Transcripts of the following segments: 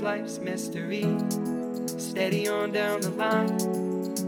Life's mystery. Steady on down the line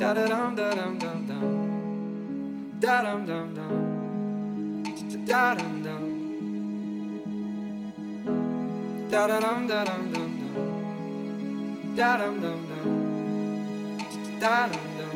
Da da dum da dum dum dum. Da dum dum dum. Da dum dum. Da da dum da dum dum dum. Da dum dum dum. Da dum dum.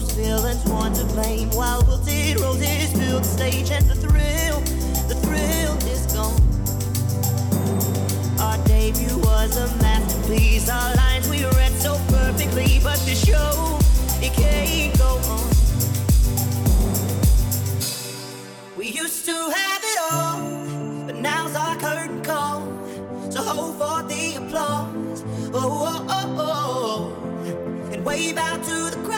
most villains want to blame. While wilted roses fill the stage, and the thrill, the thrill is gone. Our debut was a masterpiece. Our lines we read so perfectly, but the show it can't go on. We used to have it all, but now's our curtain call. So hold for the applause. Oh, oh, oh, oh. oh. and wave out to the crowd.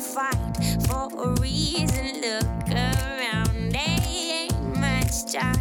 fight for a reason. Look around, they ain't much time.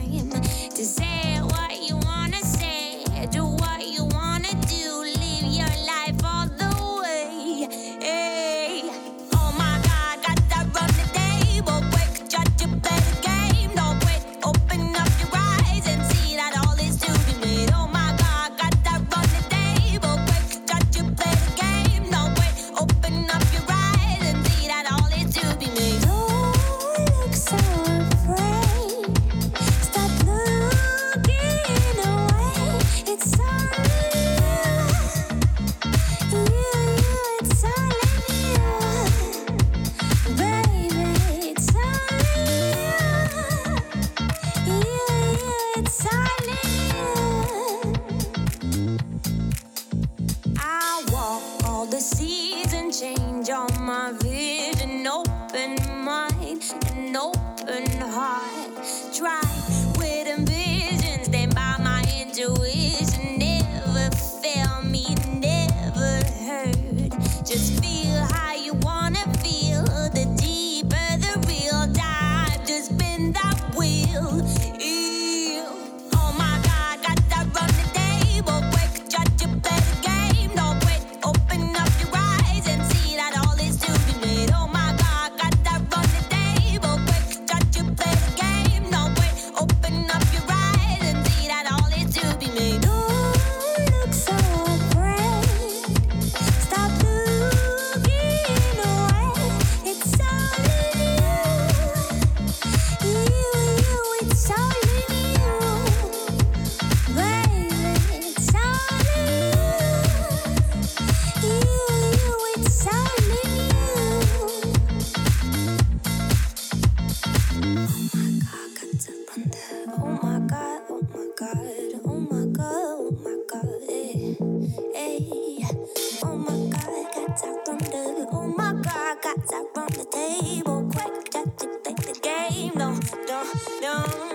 from the table. Quick, check, check, the game. No, no, no.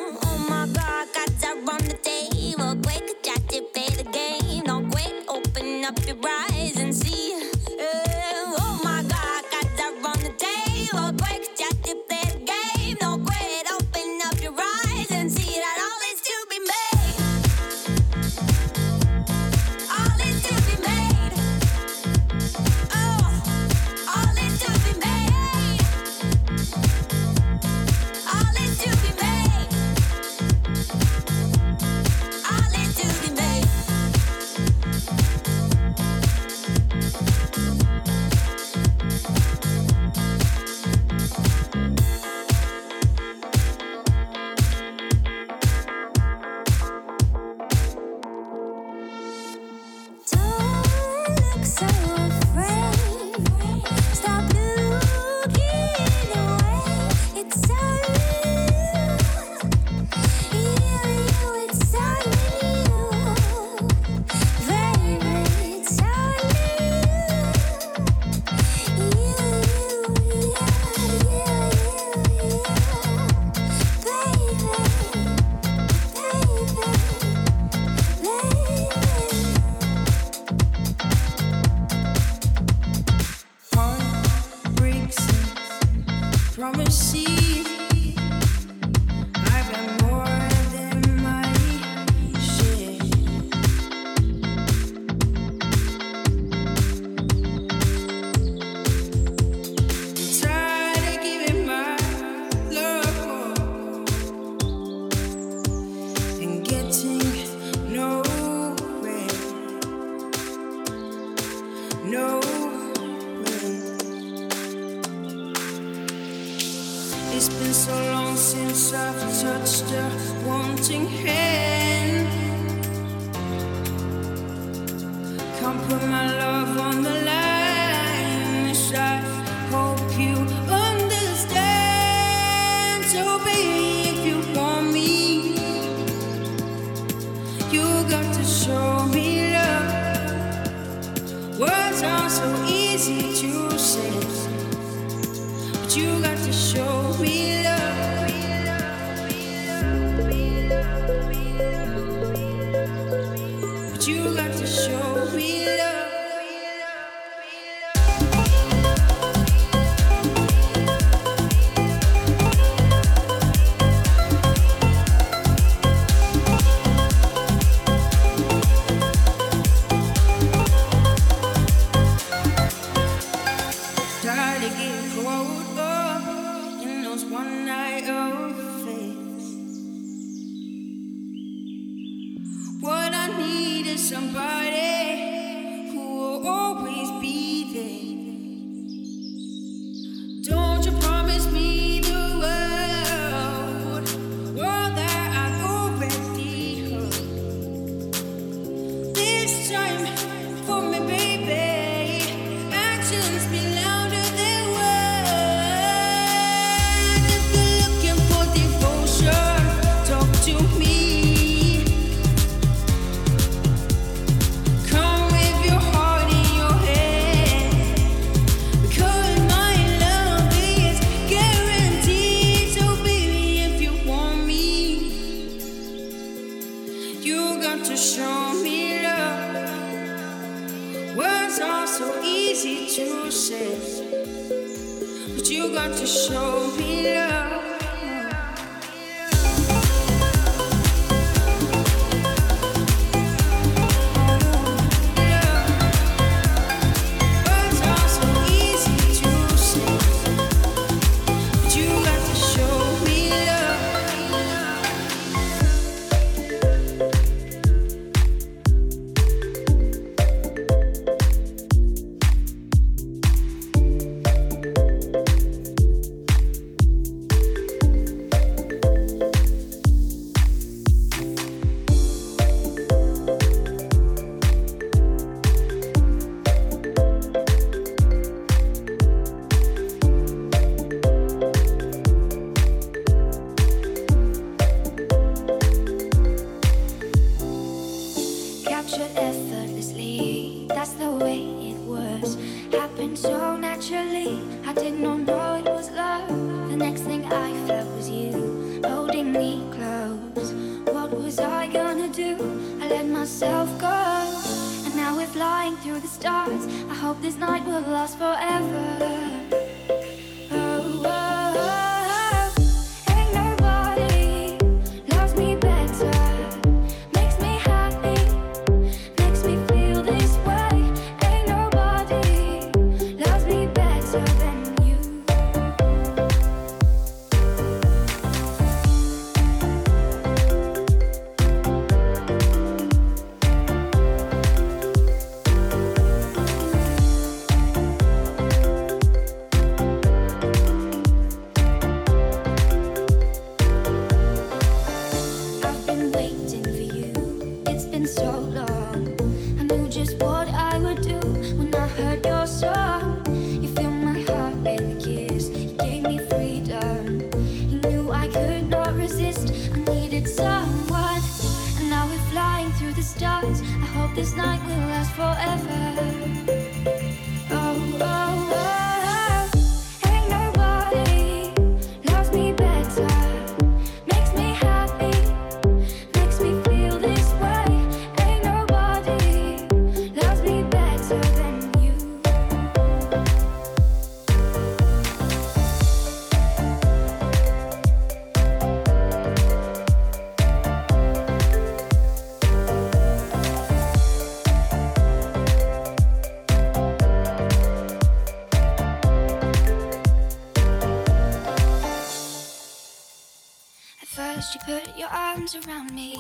First you put your arms around me.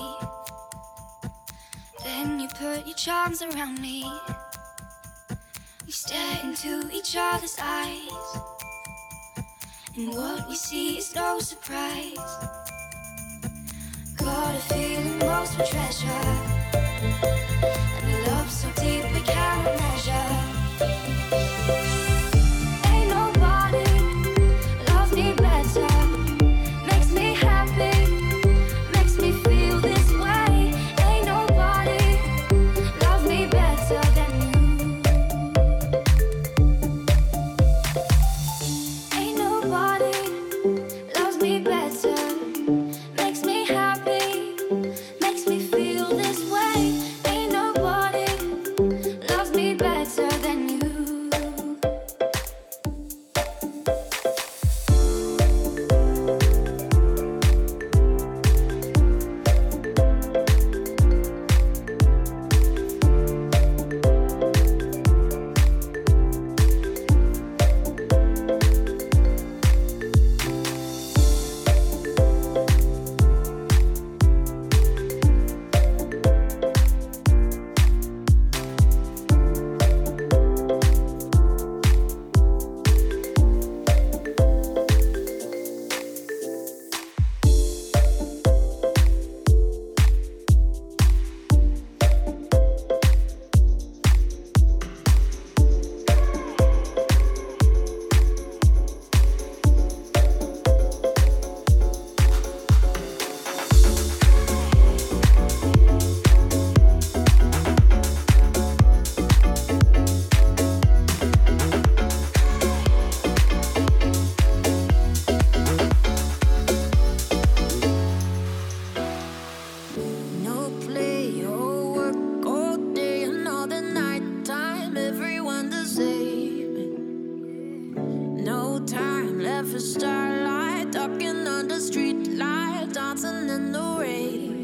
Then you put your charms around me. We stare into each other's eyes. And what we see is no surprise. Got a feeling most of treasure. And a love so deep we cannot starlight, talking under street light, dancing in the rain.